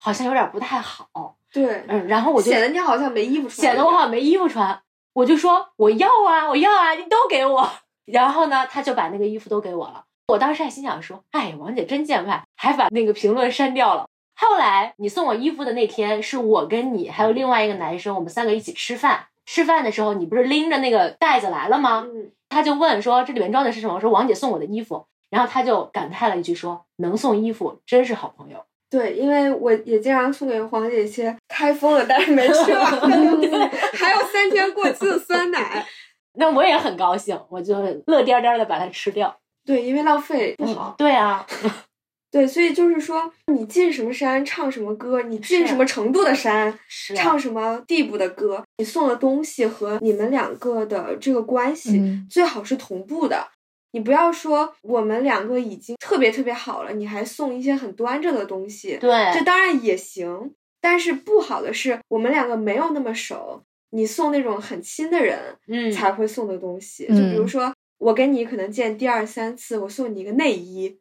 好像有点不太好。对，嗯，然后我就显得你好像没衣服穿，显得我好像没衣服穿，我就说我要啊，我要啊，你都给我。然后呢，他就把那个衣服都给我了。我当时还心想说：“哎，王姐真见外，还把那个评论删掉了。”后来你送我衣服的那天，是我跟你还有另外一个男生，我们三个一起吃饭。吃饭的时候，你不是拎着那个袋子来了吗？嗯，他就问说：“这里面装的是什么？”我说：“王姐送我的衣服。”然后他就感叹了一句说：“能送衣服真是好朋友。”对，因为我也经常送给黄姐一些开封了但是没吃完的东西，还有三天过期的酸奶，那我也很高兴，我就乐颠颠的把它吃掉。对，因为浪费不好。对啊，对，所以就是说，你进什么山唱什么歌，你进什么程度的山唱什么地步的歌，你送的东西和你们两个的这个关系最好是同步的。你不要说我们两个已经特别特别好了，你还送一些很端着的东西。对，这当然也行，但是不好的是我们两个没有那么熟，你送那种很亲的人，嗯，才会送的东西，就比如说。我跟你可能见第二三次，我送你一个内衣，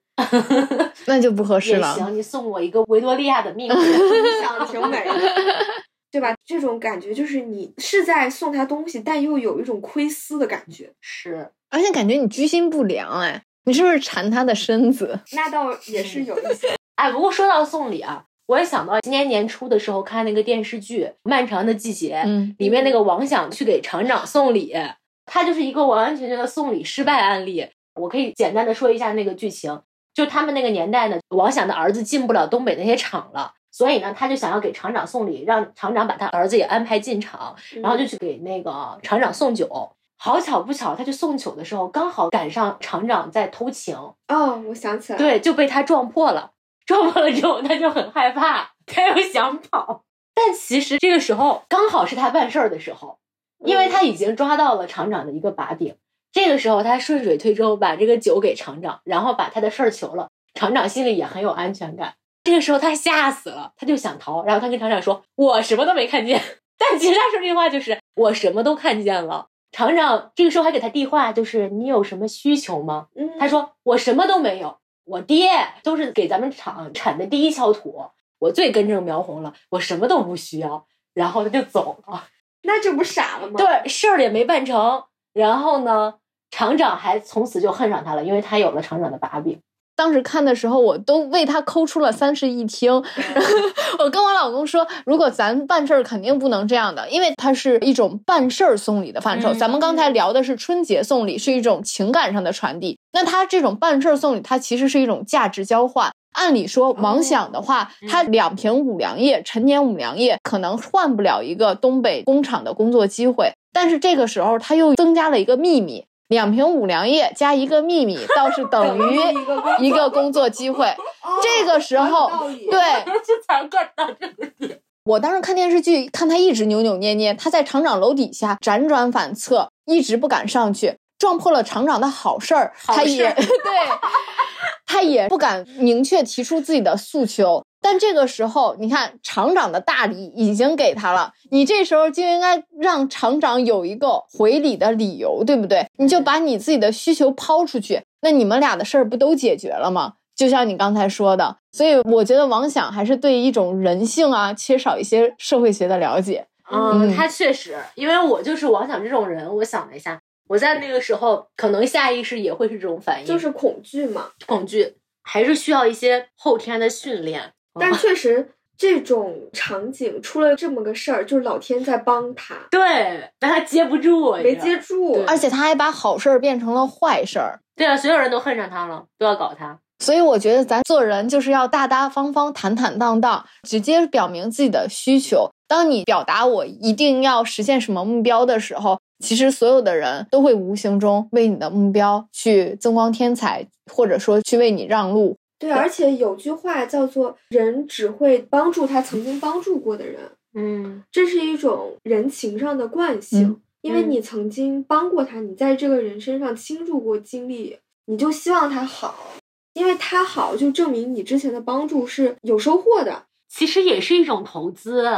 那就不合适了。行，你送我一个维多利亚的命，想的挺美，对吧？这种感觉就是你是在送他东西，但又有一种窥私的感觉。是，而且感觉你居心不良哎，你是不是馋他的身子？那倒也是有一些。哎，不过说到送礼啊，我也想到今年年初的时候看那个电视剧《漫长的季节》，嗯，里面那个王想去给厂长送礼，他就是一个完完全全的送礼失败案例。我可以简单的说一下那个剧情，就他们那个年代呢，王想的儿子进不了东北那些厂了，所以呢，他就想要给厂长送礼，让厂长把他儿子也安排进厂，然后就去给那个厂长送酒。好巧不巧，他去送酒的时候，刚好赶上厂长在偷情，哦，我想起来，对，就被他撞破了。撞破了之后，他就很害怕，他又想跑，但其实这个时候刚好是他办事儿的时候，因为他已经抓到了厂长的一个把柄。这个时候，他顺水推舟把这个酒给厂长，然后把他的事儿求了，厂长心里也很有安全感。这个时候他吓死了，他就想逃，然后他跟厂长说：“我什么都没看见。”但其实他说这句话就是“我什么都看见了”。厂长这个时候还给他递话，就是“你有什么需求吗？”嗯，他说：“我什么都没有，我爹都是给咱们厂产的第一锹土，我最根正苗红了，我什么都不需要。”然后他就走了。那这不傻了吗？对，事儿也没办成。然后呢，厂长还从此就恨上他了，因为他有了厂长的把柄。当时看的时候，我都为他抠出了三室一厅。我跟我老公说，如果咱办事儿，肯定不能这样的，因为它是一种办事儿送礼的范畴。嗯咱们刚才聊的是春节送礼，是一种情感上的传递。那他这种办事儿送礼，它其实是一种价值交换。按理说，王想的话，他两瓶五粮液，陈年五粮液，可能换不了一个东北工厂的工作机会。但是这个时候，他又增加了一个秘密。两瓶五粮液加一个秘密，倒是等 于一个工作机会。这个时候对。我当时看电视剧，看他一直扭扭捏捏，他在厂长楼底下辗转反侧，一直不敢上去，撞破了厂长的好事儿，好他也对，他也不敢明确提出自己的诉求。但这个时候，你看厂长的大礼已经给他了，你这时候就应该让厂长有一个回礼的理由，对不对？你就把你自己的需求抛出去，那你们俩的事儿不都解决了吗？就像你刚才说的，所以我觉得王想还是对一种人性啊缺少一些社会学的了解。嗯，嗯他确实，因为我就是王想这种人，我想了一下，我在那个时候可能下意识也会是这种反应，就是恐惧嘛。恐惧，还是需要一些后天的训练。但确实，这种场景出了这么个事儿，就是老天在帮他，对，但他接不住，没接住。而且他还把好事儿变成了坏事儿。对啊，所有人都恨上他了，都要搞他。所以我觉得咱做人就是要大大方方、坦坦荡荡，直接表明自己的需求。当你表达我一定要实现什么目标的时候，其实所有的人都会无形中为你的目标去增光添彩，或者说去为你让路。对，而且有句话叫做“人只会帮助他曾经帮助过的人嗯”，这是一种人情上的惯性。嗯因为嗯你曾经帮过他，你在这个人身上倾注过精力，你就希望他好，因为他好，就证明你之前的帮助是有收获的。其实也是一种投资，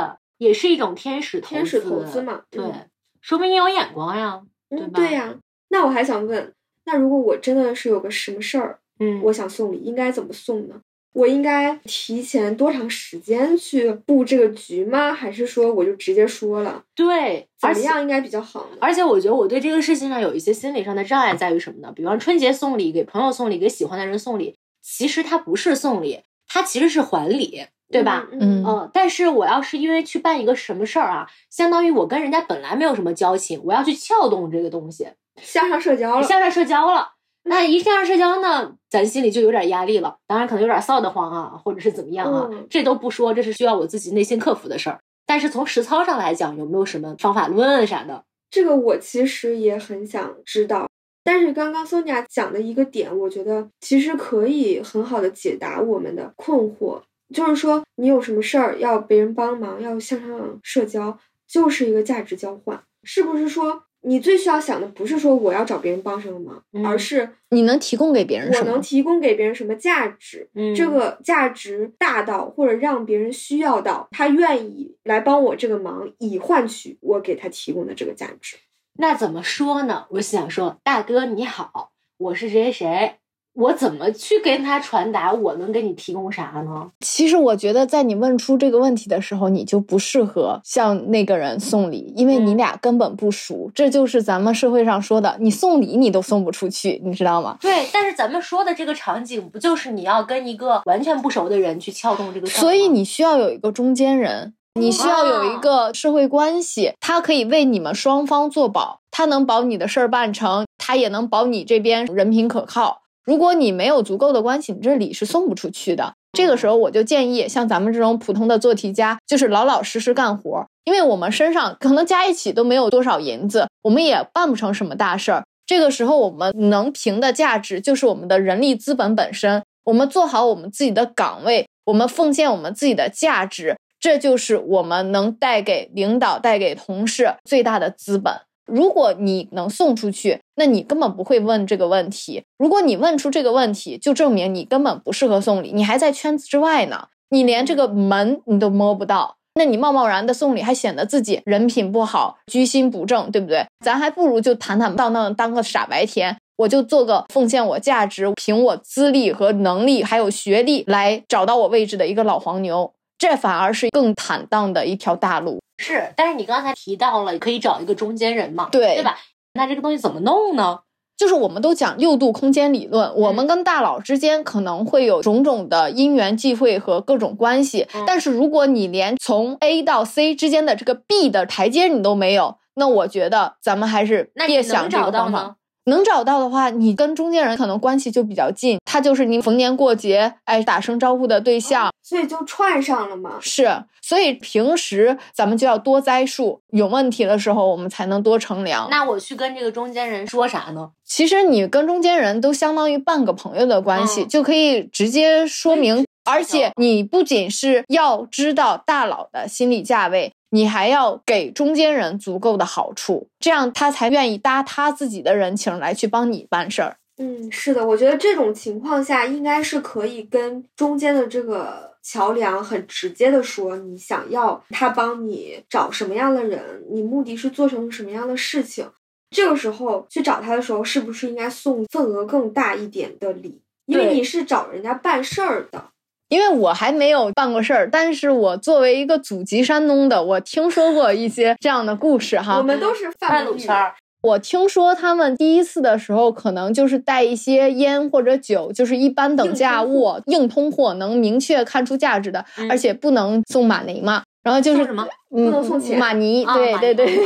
也是一种天使投资。天使投资嘛对，嗯说明你有眼光呀，对嗯，吧？对呀、那我还想问，那如果我真的是有个什么事儿，嗯，我想送礼，应该怎么送呢？我应该提前多长时间去布这个局吗？还是说我就直接说了？对，怎么样应该比较好呢？而且我觉得我对这个事情上有一些心理上的障碍在于什么呢？比方春节送礼，给朋友送礼，给喜欢的人送礼，其实它不是送礼，它其实是还礼，对吧？嗯，嗯嗯，但是我要是因为去办一个什么事儿啊，相当于我跟人家本来没有什么交情，我要去撬动这个东西，向上社交了。向上社交了。那一向上社交呢，咱心里就有点压力了，当然可能有点臊得慌啊，或者是怎么样啊，嗯这都不说，这是需要我自己内心克服的事儿。但是从实操上来讲，有没有什么方法论啥的？这个我其实也很想知道，但是刚刚 Sonia 讲的一个点，我觉得其实可以很好的解答我们的困惑，就是说你有什么事儿要别人帮忙，要向上社交，就是一个价值交换，是不是说你最需要想的不是说我要找别人帮什么忙，嗯而是你能提供给别人什么？我能提供给别人什么价值？嗯这个价值大到或者让别人需要到，他愿意来帮我这个忙，以换取我给他提供的这个价值。那怎么说呢？我想说，大哥你好，我是谁谁谁，我怎么去跟他传达我能给你提供啥呢？其实我觉得，在你问出这个问题的时候，你就不适合向那个人送礼，因为你俩根本不熟。这就是咱们社会上说的，你送礼你都送不出去，你知道吗？对，但是咱们说的这个场景，不就是你要跟一个完全不熟的人去撬动这个？所以你需要有一个中间人，你需要有一个社会关系，他可以为你们双方做保，他能保你的事儿办成，他也能保你这边人品可靠。如果你没有足够的关系，你这礼是送不出去的。这个时候，我就建议像咱们这种普通的做题家，就是老老实实干活，因为我们身上可能加一起都没有多少银子，我们也办不成什么大事儿。这个时候，我们能评的价值就是我们的人力资本本身。我们做好我们自己的岗位，我们奉献我们自己的价值，这就是我们能带给领导、带给同事最大的资本。如果你能送出去，那你根本不会问这个问题。如果你问出这个问题，就证明你根本不适合送礼，你还在圈子之外呢，你连这个门你都摸不到。那你贸贸然的送礼，还显得自己人品不好、居心不正，对不对？咱还不如就坦坦荡荡当个傻白甜，我就做个奉献我价值、凭我资历和能力还有学历来找到我位置的一个老黄牛，这反而是更坦荡的一条大路。是，但是你刚才提到了可以找一个中间人嘛，对对吧？那这个东西怎么弄呢？就是我们都讲六度空间理论，我们跟大佬之间可能会有种种的因缘际会和各种关系，但是如果你连从 A 到 C 之间的这个 B 的台阶你都没有，那我觉得咱们还是别想这个方法。能找到的话，你跟中间人可能关系就比较近，他就是你逢年过节哎打声招呼的对象，所以就串上了嘛。是，所以平时咱们就要多栽树，有问题的时候我们才能多乘凉。那我去跟这个中间人说啥呢？其实你跟中间人都相当于半个朋友的关系，就可以直接说明。而且你不仅是要知道大佬的心理价位。你还要给中间人足够的好处，这样他才愿意搭他自己的人情来去帮你办事儿。嗯，是的，我觉得这种情况下应该是可以跟中间的这个桥梁很直接的说，你想要他帮你找什么样的人，你目的是做成什么样的事情。这个时候去找他的时候，是不是应该送份额更大一点的礼？因为你是找人家办事儿的。因为我还没有办过事儿，但是我作为一个祖籍山东的，我听说过一些这样的故事哈。我们都是贩路圈儿。我听说他们第一次的时候，可能就是带一些烟或者酒，就是一般等价物，硬通货，能明确看出价值的，而且不能送马雷嘛。然后就是什么？不能送钱。马尼，对对对。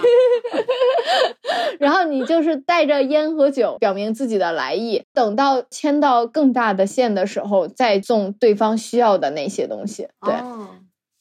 然后你就是带着烟和酒，表明自己的来意。等到牵到更大的线的时候，再送对方需要的那些东西。对，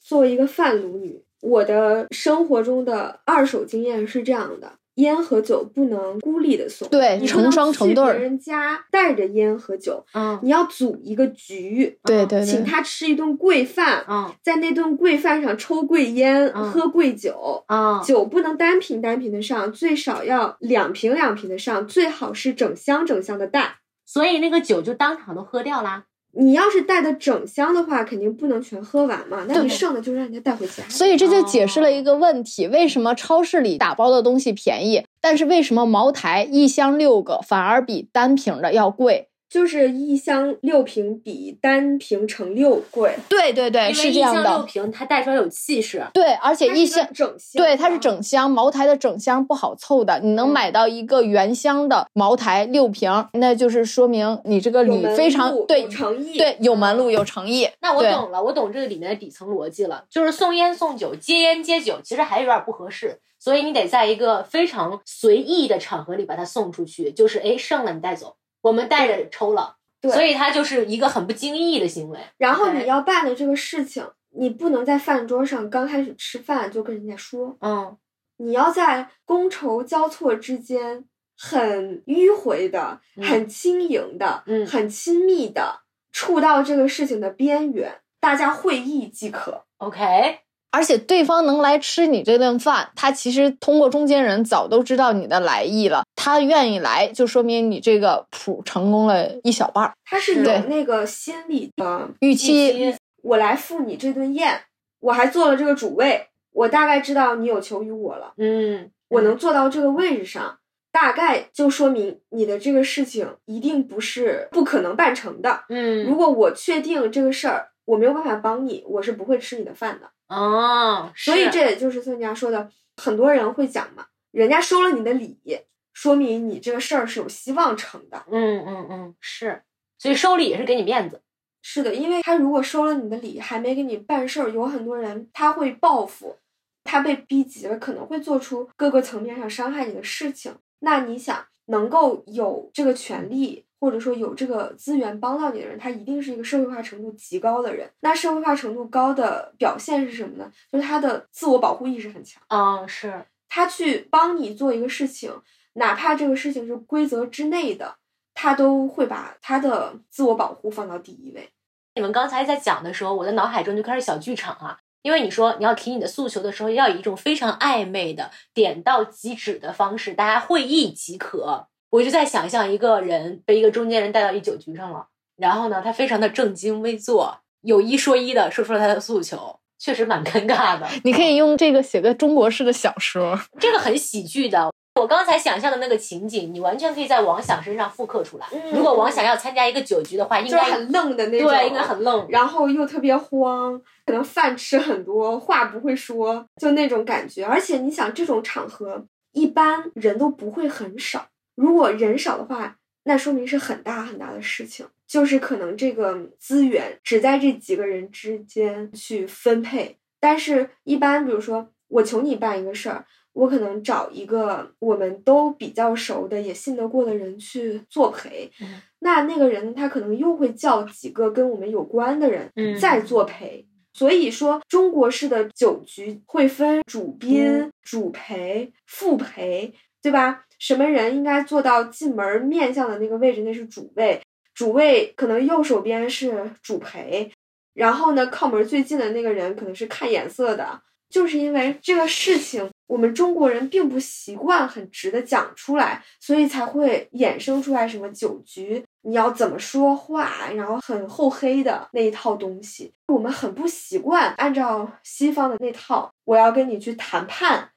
作为一个贩毒女，我的生活中的二手经验是这样的。烟和酒不能孤立的送，对，成双成对。别人家带着烟和酒，嗯，你要组一个局，对对，请他吃一顿贵饭，嗯，在那顿贵饭上抽贵烟，喝贵酒，嗯，酒不能单瓶单瓶的上，最少要两瓶两瓶的上，最好是整箱整箱的带，所以那个酒就当场都喝掉啦。你要是带的整箱的话，肯定不能全喝完嘛。那你剩的就让人家带回家。所以这就解释了一个问题：为什么超市里打包的东西便宜，但是为什么茅台一箱六个反而比单瓶的要贵？就是一箱六瓶比单瓶乘六贵，对对对，是这样的。六瓶它带出来有气势，对，而且一箱整箱，对，它是整箱。茅台的整箱不好凑的，你能买到一个原箱的茅台六瓶，那就是说明你这个礼非常对诚意，对有门路有诚意。那我懂了，我懂这个里面的底层逻辑了，就是送烟送酒，接烟接酒，其实还有点不合适，所以你得在一个非常随意的场合里把它送出去，就是哎剩了你带走。我们带着抽了，所以它就是一个很不经意的行为。然后你要办的这个事情，你不能在饭桌上刚开始吃饭就跟人家说，嗯，你要在觥筹交错之间，很迂回的、很轻盈的、嗯，很亲密的触到这个事情的边缘，大家会意即可。OK。而且对方能来吃你这顿饭，他其实通过中间人早都知道你的来意了。他愿意来，就说明你这个谱成功了一小半儿。他是有那个心理的预期。我来赴你这顿宴，我还做了这个主位，我大概知道你有求于我了。嗯，我能坐到这个位置上，大概就说明你的这个事情一定不是不可能办成的。嗯，如果我确定这个事儿我没有办法帮你，我是不会吃你的饭的。哦，所以这也就是孙家说的，很多人会讲嘛，人家收了你的礼，说明你这个事儿是有希望成的。嗯嗯嗯是，所以收礼也是给你面子。是的，因为他如果收了你的礼，还没给你办事儿，有很多人他会报复，他被逼急了，可能会做出各个层面上伤害你的事情。那你想，能够有这个权利，或者说有这个资源帮到你的人，他一定是一个社会化程度极高的人。那社会化程度高的表现是什么呢？就是他的自我保护意识很强，嗯，是，他去帮你做一个事情，哪怕这个事情是规则之内的，他都会把他的自我保护放到第一位。你们刚才在讲的时候，我的脑海中就开始小剧场啊。因为你说你要提你的诉求的时候，要以一种非常暧昧的、点到即止的方式，大家会意即可。我就在想象一个人被一个中间人带到一酒局上了，然后呢，他非常的正襟危坐，有一说一的说出了他的诉求，确实蛮尴尬的。你可以用这个写个中国式的小说。这个很喜剧的。我刚才想象的那个情景，你完全可以在王想身上复刻出来。嗯如果王想要参加一个酒局的话，应该很愣的那种，对，应该很愣。然后又特别慌，可能饭吃很多，话不会说，就那种感觉。而且你想，这种场合一般人都不会很少，如果人少的话，那说明是很大很大的事情，就是可能这个资源只在这几个人之间去分配。但是，一般比如说我求你办一个事儿。我可能找一个我们都比较熟的、也信得过的人去作陪，嗯那那个人他可能又会叫几个跟我们有关的人嗯再作陪。所以说，中国式的酒局会分主宾、嗯主陪、副陪，对吧？什么人应该坐到进门面向的那个位置，那是主位。主位可能右手边是主陪，然后呢，靠门最近的那个人可能是看眼色的。就是因为这个事情，我们中国人并不习惯很直的讲出来，所以才会衍生出来什么酒局，你要怎么说话，然后很厚黑的那一套东西。我们很不习惯按照西方的那套，我要跟你去谈判。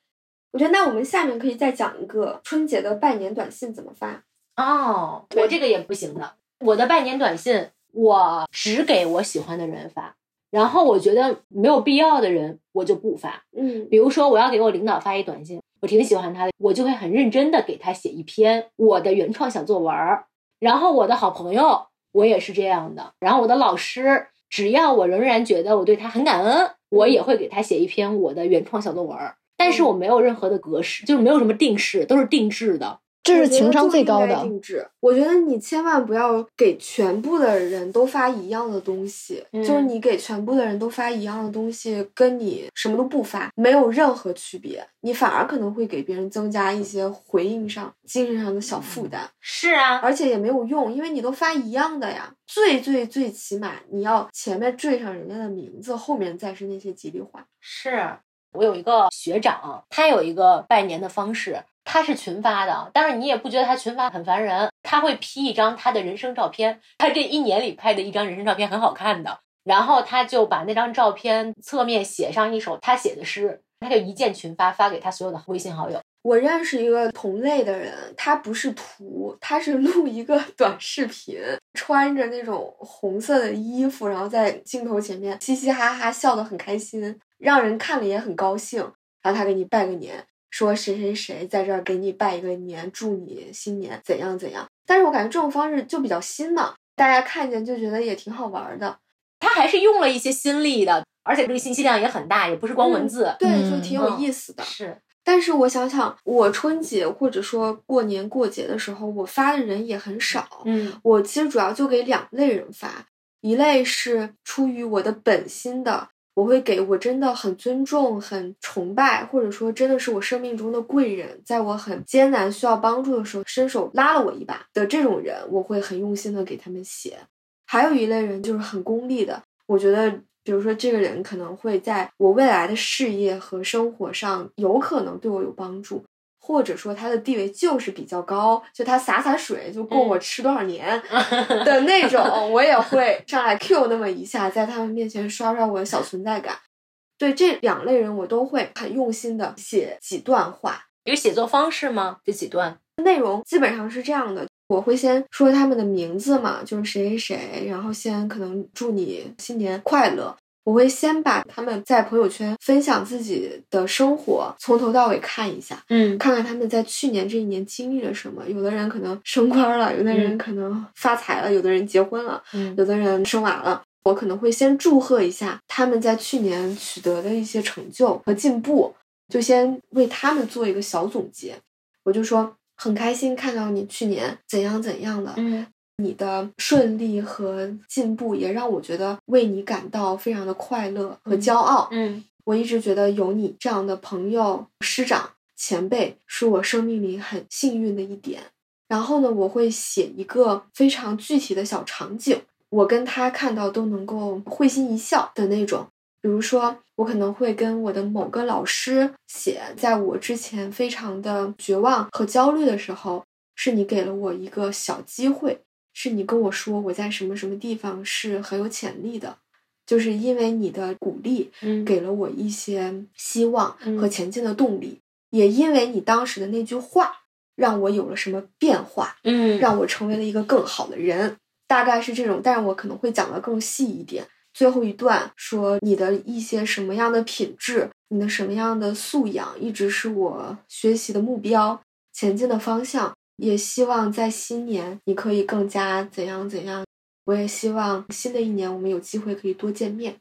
我觉得那我们下面可以再讲一个春节的拜年短信怎么发。哦，我这个也不行的。我的拜年短信，我只给我喜欢的人发，然后我觉得没有必要的人，我就不发。嗯比如说，我要给我领导发一短信，我挺喜欢他的，我就会很认真的给他写一篇我的原创小作文儿。然后我的好朋友，我也是这样的。然后我的老师，只要我仍然觉得我对他很感恩，我也会给他写一篇我的原创小作文儿。但是我没有任何的格式，就是没有什么定式，都是定制的。这是情商最高的。定制。我觉得你千万不要给全部的人都发一样的东西，嗯就是你给全部的人都发一样的东西，跟你什么都不发没有任何区别，你反而可能会给别人增加一些回应上、精神上的小负担，是啊，而且也没有用，因为你都发一样的呀。最最最起码你要前面缀上人家的名字，后面再是那些吉利话。是我有一个学长，他有一个拜年的方式，他是群发的，但是你也不觉得他群发很烦人，他会 P 一张他的人生照片，他这一年里拍的一张人生照片很好看的，然后他就把那张照片侧面写上一首他写的诗，他就一键群发发给他所有的微信好友。我认识一个同类的人，他不是图，他是录一个 短视频，穿着那种红色的衣服，然后在镜头前面嘻嘻哈哈笑得很开心，让人看了也很高兴。然后他给你拜个年，说谁谁谁在这儿给你拜一个年，祝你新年怎样怎样。但是我感觉这种方式就比较新嘛，大家看见就觉得也挺好玩的。他还是用了一些心力的，而且这个信息量也很大，也不是光文字。对，嗯就挺有意思的。是，但是我想想，我春节或者说过年过节的时候，我发的人也很少。嗯我其实主要就给两类人发，一类是出于我的本心的，我会给我真的很尊重、很崇拜，或者说真的是我生命中的贵人，在我很艰难需要帮助的时候伸手拉了我一把的这种人，我会很用心的给他们写。还有一类人就是很功利的，我觉得。比如说，这个人可能会在我未来的事业和生活上有可能对我有帮助，或者说他的地位就是比较高，就他洒洒水就够我吃多少年 的那种，我也会上来 Q 那么一下，在他们面前刷刷我的小存在感。对这两类人，我都会很用心的写几段话。有写作方式吗？这几段？内容基本上是这样的，我会先说他们的名字嘛，就是谁谁谁，然后先可能祝你新年快乐。我会先把他们在朋友圈分享自己的生活从头到尾看一下，嗯看看他们在去年这一年经历了什么。有的人可能升官了，有的人可能发财了，有的人结婚了，嗯有的人生娃了。我可能会先祝贺一下他们在去年取得的一些成就和进步，就先为他们做一个小总结。我就说很开心看到你去年怎样怎样的，嗯你的顺利和进步也让我觉得为你感到非常的快乐和骄傲。嗯我一直觉得有你这样的朋友、师长、前辈是我生命里很幸运的一点。然后呢，我会写一个非常具体的小场景，我跟他看到都能够会心一笑的那种。比如说，我可能会跟我的某个老师写，在我之前非常的绝望和焦虑的时候，是你给了我一个小机会，是你跟我说我在什么什么地方是很有潜力的，就是因为你的鼓励，嗯给了我一些希望嗯和前进的动力，也因为你当时的那句话，让我有了什么变化，嗯让我成为了一个更好的人，大概是这种，但是我可能会讲的更细一点。最后一段说你的一些什么样的品质，你的什么样的素养，一直是我学习的目标，前进的方向。也希望在新年你可以更加怎样怎样。我也希望新的一年我们有机会可以多见面。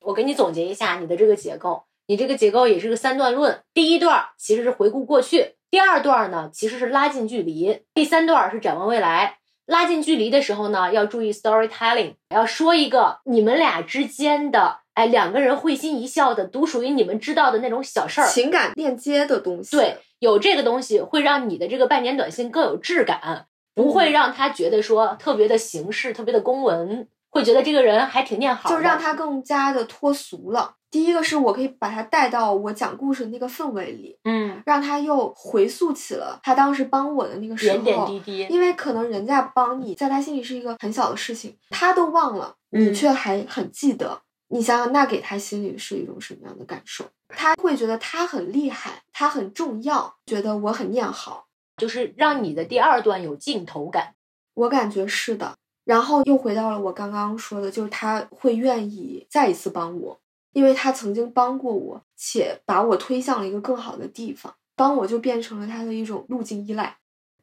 我给你总结一下你的这个结构，你这个结构也是个三段论。第一段其实是回顾过去，第二段呢其实是拉近距离，第三段是展望未来。拉近距离的时候呢，要注意 storytelling，要说一个你们俩之间的，哎，两个人会心一笑的，独属于你们知道的那种小事儿。情感链接的东西，对，有这个东西会让你的这个拜年短信更有质感，不会让他觉得说特别的形式、特别的公文，会觉得这个人还挺念好，就让他更加的脱俗了。第一个是我可以把他带到我讲故事的那个氛围里，嗯让他又回溯起了他当时帮我的那个时候。点点滴滴。因为可能人家帮你，在他心里是一个很小的事情，他都忘了，你嗯却还很记得。你想想，那给他心里是一种什么样的感受？他会觉得他很厉害，他很重要，觉得我很念好。就是让你的第二段有镜头感。我感觉是的。然后又回到了我刚刚说的，就是他会愿意再一次帮我，因为他曾经帮过我，且把我推向了一个更好的地方，帮我就变成了他的一种路径依赖。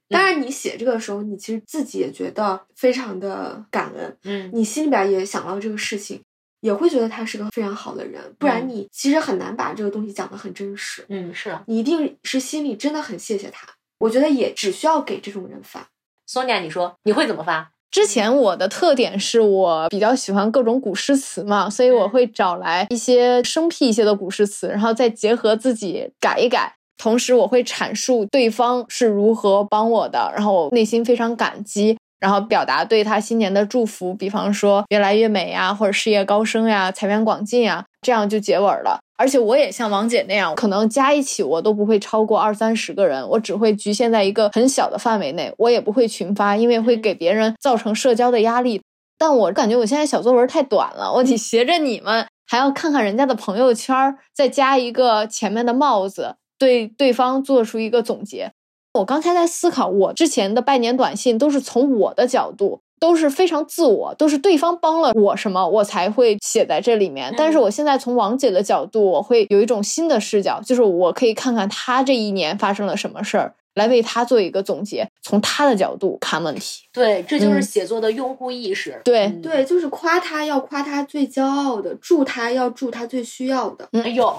当然，你写这个的时候，你其实自己也觉得非常的感恩，嗯你心里边也想到这个事情，也会觉得他是个非常好的人，不然嗯你其实很难把这个东西讲得很真实。嗯，是啊。你一定是心里真的很谢谢他。我觉得也只需要给这种人发。Sonia，你说你会怎么发？之前我的特点是我比较喜欢各种古诗词嘛，所以我会找来一些生僻一些的古诗词，然后再结合自己改一改。同时，我会阐述对方是如何帮我的，然后我内心非常感激，然后表达对他新年的祝福，比方说越来越美呀，或者事业高升呀、财源广进呀，这样就结尾了。而且我也像王姐那样，可能加一起我都不会超过二三十个人，我只会局限在一个很小的范围内，我也不会群发，因为会给别人造成社交的压力。但我感觉我现在小作文太短了，我得学着你们，还要看看人家的朋友圈，再加一个前面的帽子，对对方做出一个总结。我刚才在思考，我之前的拜年短信都是从我的角度，都是非常自我，都是对方帮了我什么，我才会写在这里面。但是我现在从王姐的角度，我会有一种新的视角，就是我可以看看她这一年发生了什么事儿，来为他做一个总结，从他的角度看问题。对，这就是嗯写作的用户意识。对嗯对，就是夸他要夸他最骄傲的，祝他要祝他最需要的。哎呦，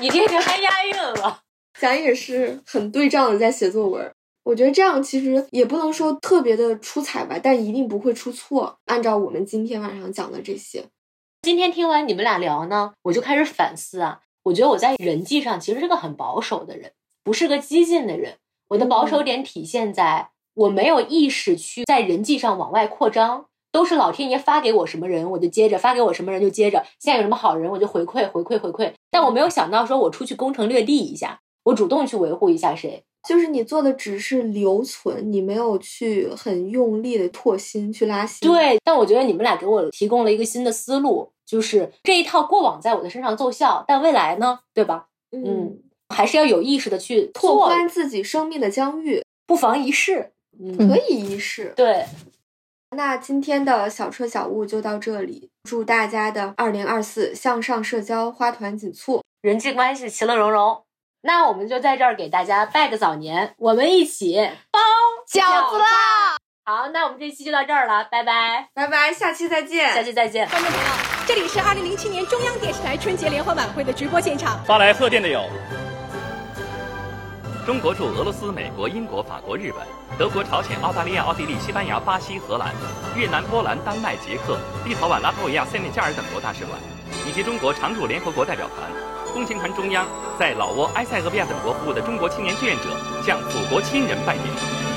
你这个还押韵了。咱也是很对仗的在写作文。我觉得这样其实也不能说特别的出彩吧，但一定不会出错。按照我们今天晚上讲的这些，今天听完你们俩聊呢，我就开始反思啊。我觉得我在人际上其实是个很保守的人，不是个激进的人。我的保守点体现在我没有意识去在人际上往外扩张，都是老天爷发给我什么人我就接着，发给我什么人就接着。现在有什么好人我就回馈回馈回馈。但我没有想到说我出去攻城略地一下，我主动去维护一下谁。就是你做的只是留存，你没有去很用力的拓新去拉新。，对，但我觉得你们俩给我提供了一个新的思路，就是这一套过往在我的身上奏效，但未来呢，对吧？嗯，嗯，还是要有意识的去拓宽自己生命的疆域。不妨一试。嗯，可以一试。对，那今天的小车小物就到这里，祝大家的二零二四向上社交花团锦簇，人际关系其乐融融。那我们就在这儿给大家拜个早年，我们一起包饺子啦！好，那我们这期就到这儿了，拜拜，拜拜，下期再见，下期再见。观众朋友，这里是二零零七年中央电视台春节联欢晚会的直播现场。发来贺电的有：中国驻俄罗斯、美国、英国、法国、日本、德国、朝鲜、澳大利亚、奥地利、西班牙、巴西、荷兰、越南、波兰、丹麦、捷克、立陶宛、拉脱维亚、塞内加尔等国大使馆，以及中国常驻联合国代表团、共青团中央在老挝、埃塞俄比亚等国服务的中国青年志愿者，向祖国亲人拜年。